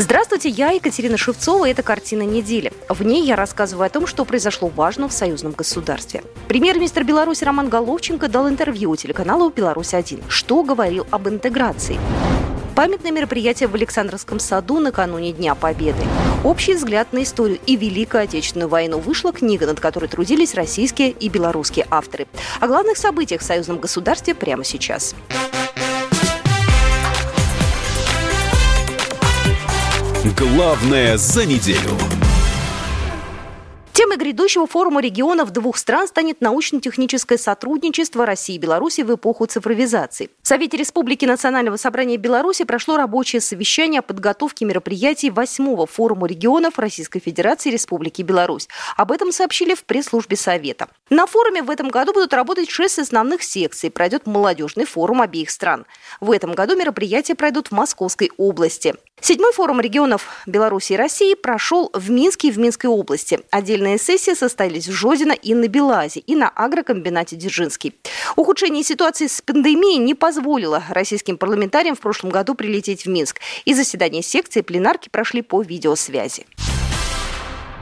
Здравствуйте, я Екатерина Шевцова, и это «Картина недели». В ней я рассказываю о том, что произошло важно в союзном государстве. Премьер-министр Беларуси Роман Головченко дал интервью телеканалу «Беларусь-1». Что говорил об интеграции? Памятное мероприятие в Александровском саду накануне Дня Победы. Общий взгляд на историю и Великую Отечественную войну вышла книга, над которой трудились российские и белорусские авторы. О главных событиях в союзном государстве прямо сейчас. Главное за неделю. Темой грядущего форума регионов двух стран станет научно-техническое сотрудничество России и Беларуси в эпоху цифровизации. В Совете Республики Национального собрания Беларуси прошло рабочее совещание о подготовке мероприятий восьмого форума регионов Российской Федерации и Республики Беларусь. Об этом сообщили в пресс-службе Совета. На форуме в этом году будут работать шесть основных секций. Пройдет молодежный форум обеих стран. В этом году мероприятия пройдут в Московской области. Седьмой форум регионов Беларуси и России прошел в Минске и в Минской области. Отдельные сессии состоялись в Жодино и на Белазе, и на агрокомбинате Дзержинский. Ухудшение ситуации с пандемией не позволило российским парламентариям в прошлом году прилететь в Минск. И заседания секции пленарки прошли по видеосвязи.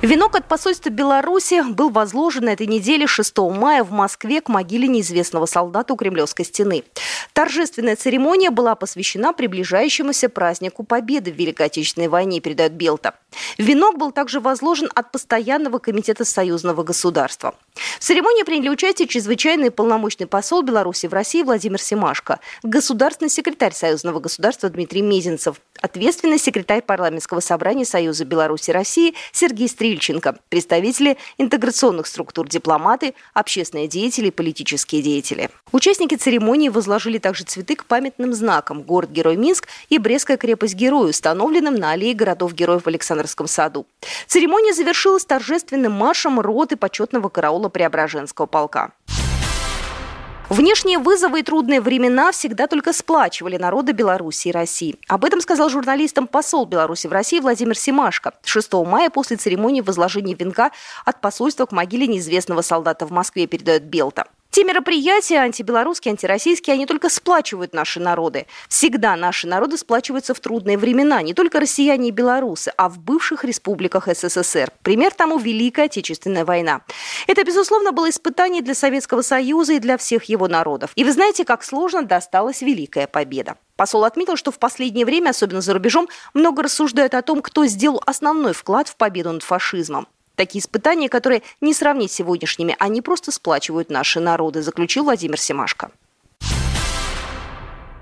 Венок от посольства Беларуси был возложен на этой неделе 6 мая в Москве к могиле неизвестного солдата у Кремлевской стены. Торжественная церемония была посвящена приближающемуся празднику Победы в Великой Отечественной войне, передает Белта. Венок был также возложен от Постоянного комитета союзного государства. В церемонии приняли участие чрезвычайный полномочный посол Беларуси в России Владимир Семашко, государственный секретарь союзного государства Дмитрий Мезенцев, ответственный секретарь парламентского собрания Союза Беларуси России Сергей Стрельченко, представители интеграционных структур дипломаты, общественные деятели и политические деятели. Участники церемонии возложили также цветы к памятным знакам город-герой Минск и Брестская крепость-герой, установленным на аллее городов-героев в Александровском саду. Церемония завершилась торжественным маршем роты почетного караула Преображенского полка. Внешние вызовы и трудные времена всегда только сплачивали народы Беларуси и России. Об этом сказал журналистам посол Беларуси в России Владимир Семашко 6 мая после церемонии возложения венка от посольства к могиле неизвестного солдата в Москве, передает Белта. Те мероприятия, антибелорусские, антироссийские, они только сплачивают наши народы. Всегда наши народы сплачиваются в трудные времена, не только россияне и белорусы, а в бывших республиках СССР. Пример тому Великая Отечественная война. Это, безусловно, было испытание для Советского Союза и для всех его народов. И вы знаете, как сложно досталась Великая Победа. Посол отметил, что в последнее время, особенно за рубежом, много рассуждают о том, кто сделал основной вклад в победу над фашизмом. Такие испытания, которые не сравнить с сегодняшними, они просто сплачивают наши народы, заключил Владимир Семашко.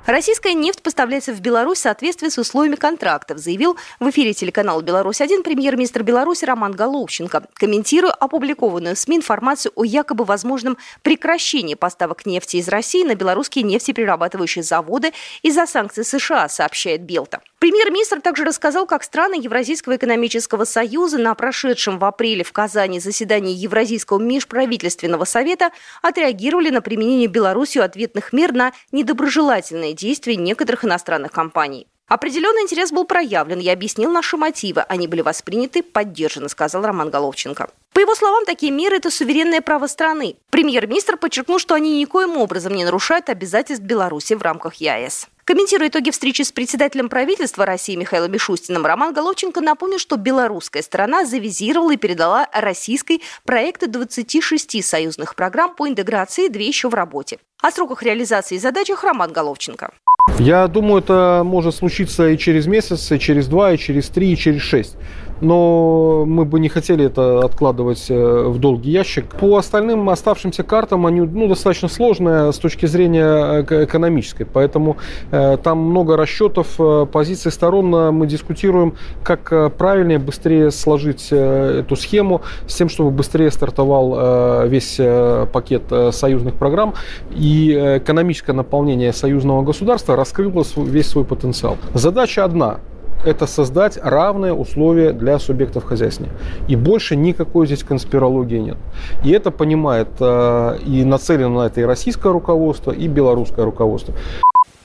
Российская нефть поставляется в Беларусь в соответствии с условиями контрактов, заявил в эфире телеканала «Беларусь-1» премьер-министр Беларуси Роман Головченко, комментируя опубликованную в СМИ информацию о якобы возможном прекращении поставок нефти из России на белорусские нефтеперерабатывающие заводы из-за санкций США, сообщает Белта. Премьер-министр также рассказал, как страны Евразийского экономического союза на прошедшем в апреле в Казани заседании Евразийского межправительственного совета отреагировали на применение Беларусью ответных мер на недоброжелательные действия некоторых иностранных компаний. Определенный интерес был проявлен, я объяснил наши мотивы. Они были восприняты, поддержаны, сказал Роман Головченко. По его словам, такие меры – это суверенное право страны. Премьер-министр подчеркнул, что они никоим образом не нарушают обязательств Беларуси в рамках ЕАЭС. Комментируя итоги встречи с председателем правительства России Михаилом Мишустиным, Роман Головченко напомнил, что белорусская сторона завизировала и передала российской проекты 26 союзных программ по интеграции, две еще в работе. О сроках реализации и задачах Роман Головченко. Я думаю, это может случиться и через месяц, и через два, и через три, и через шесть но мы бы не хотели это откладывать э, в долгий ящик. По остальным оставшимся картам они ну, достаточно сложные с точки зрения э, экономической, поэтому э, там много расчетов, э, позиций сторон. Мы дискутируем, как правильнее, быстрее сложить э, эту схему с тем, чтобы быстрее стартовал э, весь э, пакет э, союзных программ и экономическое наполнение союзного государства раскрыло весь свой потенциал. Задача одна это создать равные условия для субъектов хозяйствования. И больше никакой здесь конспирологии нет. И это понимает э, и нацелено на это и российское руководство, и белорусское руководство.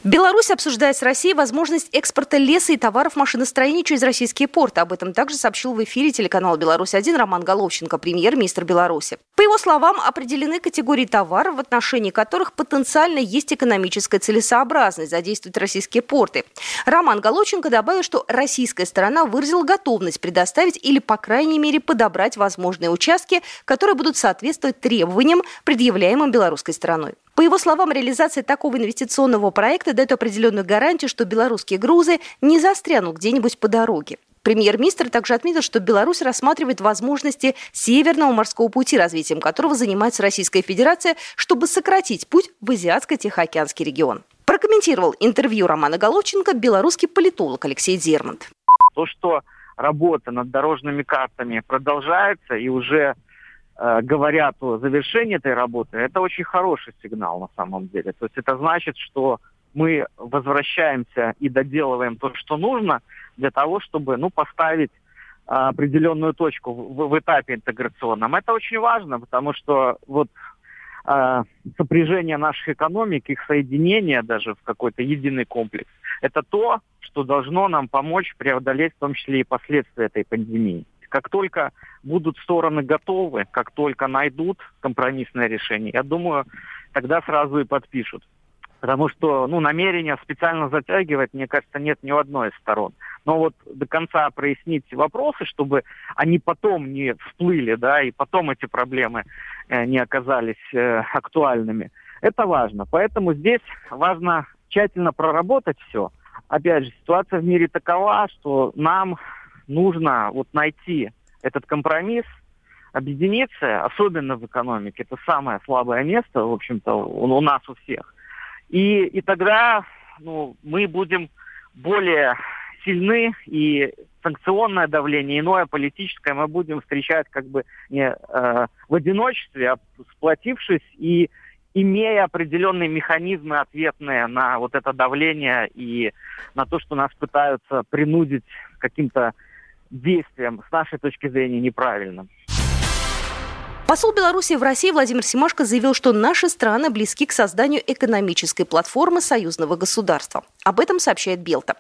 Беларусь обсуждает с Россией возможность экспорта леса и товаров машиностроения через российские порты. Об этом также сообщил в эфире телеканала «Беларусь-1» Роман Головченко, премьер-министр Беларуси. По его словам, определены категории товаров, в отношении которых потенциально есть экономическая целесообразность задействовать российские порты. Роман Головченко добавил, что российская сторона выразила готовность предоставить или, по крайней мере, подобрать возможные участки, которые будут соответствовать требованиям, предъявляемым белорусской стороной. По его словам, реализация такого инвестиционного проекта дает определенную гарантию, что белорусские грузы не застрянут где-нибудь по дороге. Премьер-министр также отметил, что Беларусь рассматривает возможности Северного морского пути, развитием которого занимается Российская Федерация, чтобы сократить путь в Азиатско-Тихоокеанский регион. Прокомментировал интервью Романа Головченко белорусский политолог Алексей Зермонт. То, что работа над дорожными картами продолжается и уже говорят о завершении этой работы, это очень хороший сигнал на самом деле. То есть это значит, что мы возвращаемся и доделываем то, что нужно для того, чтобы ну, поставить а, определенную точку в, в этапе интеграционном. Это очень важно, потому что вот а, сопряжение наших экономик, их соединение даже в какой-то единый комплекс, это то, что должно нам помочь преодолеть в том числе и последствия этой пандемии. Как только будут стороны готовы, как только найдут компромиссное решение, я думаю, тогда сразу и подпишут. Потому что ну, намерения специально затягивать, мне кажется, нет ни у одной из сторон. Но вот до конца прояснить вопросы, чтобы они потом не всплыли, да, и потом эти проблемы э, не оказались э, актуальными, это важно. Поэтому здесь важно тщательно проработать все. Опять же, ситуация в мире такова, что нам нужно вот найти этот компромисс, объединиться, особенно в экономике, это самое слабое место, в общем-то, у, у нас у всех. И, и тогда ну, мы будем более сильны, и санкционное давление, иное политическое мы будем встречать как бы не э, в одиночестве, а сплотившись и имея определенные механизмы ответные на вот это давление и на то, что нас пытаются принудить каким-то действием, с нашей точки зрения, неправильным. Посол Беларуси в России Владимир Симашко заявил, что наши страны близки к созданию экономической платформы союзного государства. Об этом сообщает Белта.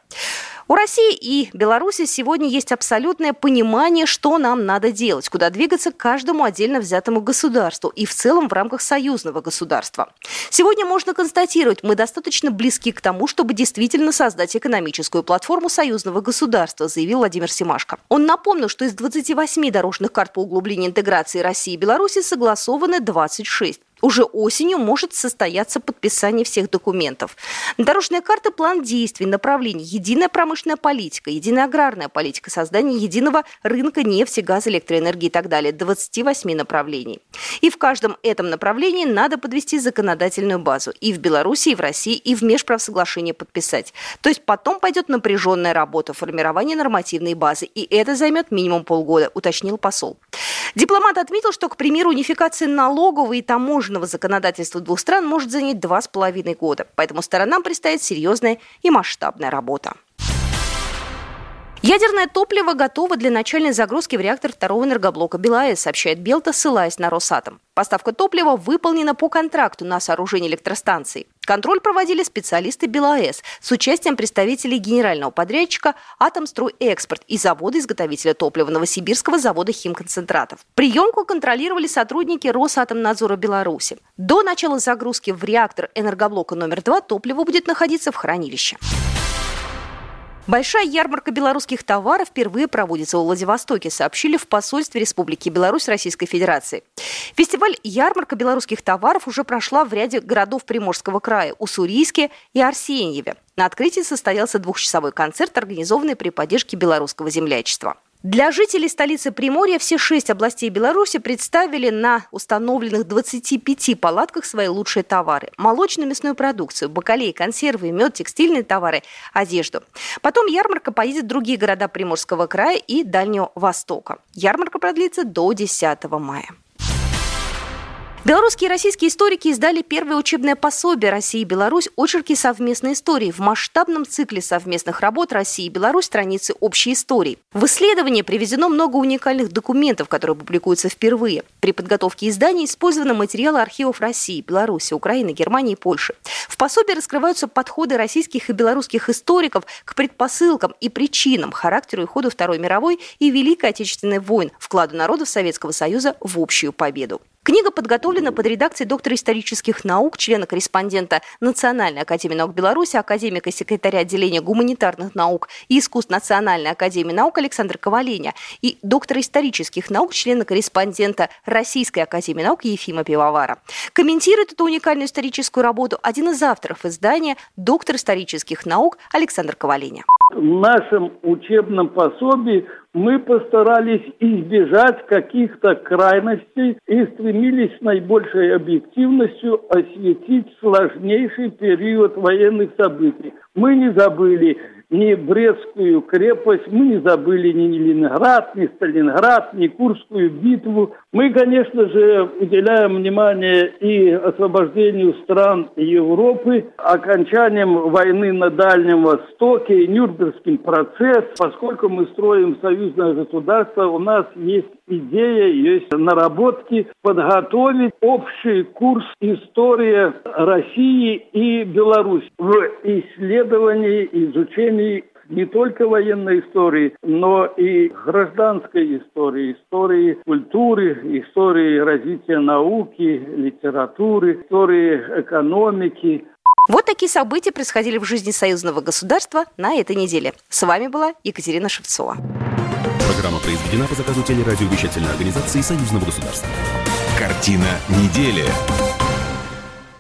У России и Беларуси сегодня есть абсолютное понимание, что нам надо делать, куда двигаться каждому отдельно взятому государству и в целом в рамках союзного государства. Сегодня можно констатировать, мы достаточно близки к тому, чтобы действительно создать экономическую платформу союзного государства, заявил Владимир Симашко. Он напомнил, что из 28 дорожных карт по углублению интеграции России и Беларуси согласованы 26 уже осенью может состояться подписание всех документов. Дорожная карта – план действий, направлений, единая промышленная политика, единая аграрная политика, создание единого рынка нефти, газа, электроэнергии и так далее. 28 направлений. И в каждом этом направлении надо подвести законодательную базу. И в Беларуси, и в России, и в межправсоглашение подписать. То есть потом пойдет напряженная работа, формирование нормативной базы. И это займет минимум полгода, уточнил посол. Дипломат отметил, что, к примеру, унификация налогового и таможенного законодательства двух стран может занять два с половиной года. Поэтому сторонам предстоит серьезная и масштабная работа. Ядерное топливо готово для начальной загрузки в реактор второго энергоблока БелАЭС, сообщает Белта, ссылаясь на Росатом. Поставка топлива выполнена по контракту на сооружение электростанции. Контроль проводили специалисты БелАЭС с участием представителей генерального подрядчика «Атомстройэкспорт» и завода-изготовителя топлива Новосибирского завода химконцентратов. Приемку контролировали сотрудники Росатомнадзора Беларуси. До начала загрузки в реактор энергоблока номер 2 топливо будет находиться в хранилище. Большая ярмарка белорусских товаров впервые проводится в Владивостоке, сообщили в посольстве Республики Беларусь Российской Федерации. Фестиваль «Ярмарка белорусских товаров» уже прошла в ряде городов Приморского края – Уссурийске и Арсеньеве. На открытии состоялся двухчасовой концерт, организованный при поддержке белорусского землячества. Для жителей столицы Приморья все шесть областей Беларуси представили на установленных 25 палатках свои лучшие товары. Молочную мясную продукцию, бакалей, консервы, мед, текстильные товары, одежду. Потом ярмарка поедет в другие города Приморского края и Дальнего Востока. Ярмарка продлится до 10 мая. Белорусские и российские историки издали первое учебное пособие «Россия и Беларусь. Очерки совместной истории» в масштабном цикле совместных работ «Россия и Беларусь. Страницы общей истории». В исследовании привезено много уникальных документов, которые публикуются впервые. При подготовке издания использованы материалы архивов России, Беларуси, Украины, Германии и Польши. В пособии раскрываются подходы российских и белорусских историков к предпосылкам и причинам, характеру и ходу Второй мировой и Великой Отечественной войн, вкладу народов Советского Союза в общую победу. Книга подготовлена под редакцией доктора исторических наук, члена-корреспондента Национальной академии наук Беларуси, академика секретаря отделения гуманитарных наук и искусств Национальной академии наук Александра Коваленя и доктора исторических наук, члена-корреспондента Российской академии наук Ефима Пивовара. Комментирует эту уникальную историческую работу один из авторов издания, доктор исторических наук Александр Коваленя. В нашем учебном пособии мы постарались избежать каких-то крайностей и стремились с наибольшей объективностью осветить сложнейший период военных событий. Мы не забыли ни Брестскую крепость, мы не забыли ни Ленинград, ни Сталинград, ни Курскую битву. Мы, конечно же, уделяем внимание и освобождению стран Европы, окончанием войны на Дальнем Востоке, Нюрнбергским процесс. Поскольку мы строим союзное государство, у нас есть идея, есть наработки подготовить общий курс истории России и Беларуси в исследовании, изучении не только военной истории, но и гражданской истории, истории культуры, истории развития науки, литературы, истории экономики. Вот такие события происходили в жизни союзного государства на этой неделе. С вами была Екатерина Шевцова. Программа произведена по заказу телерадиовещательной организации Союзного государства. Картина недели.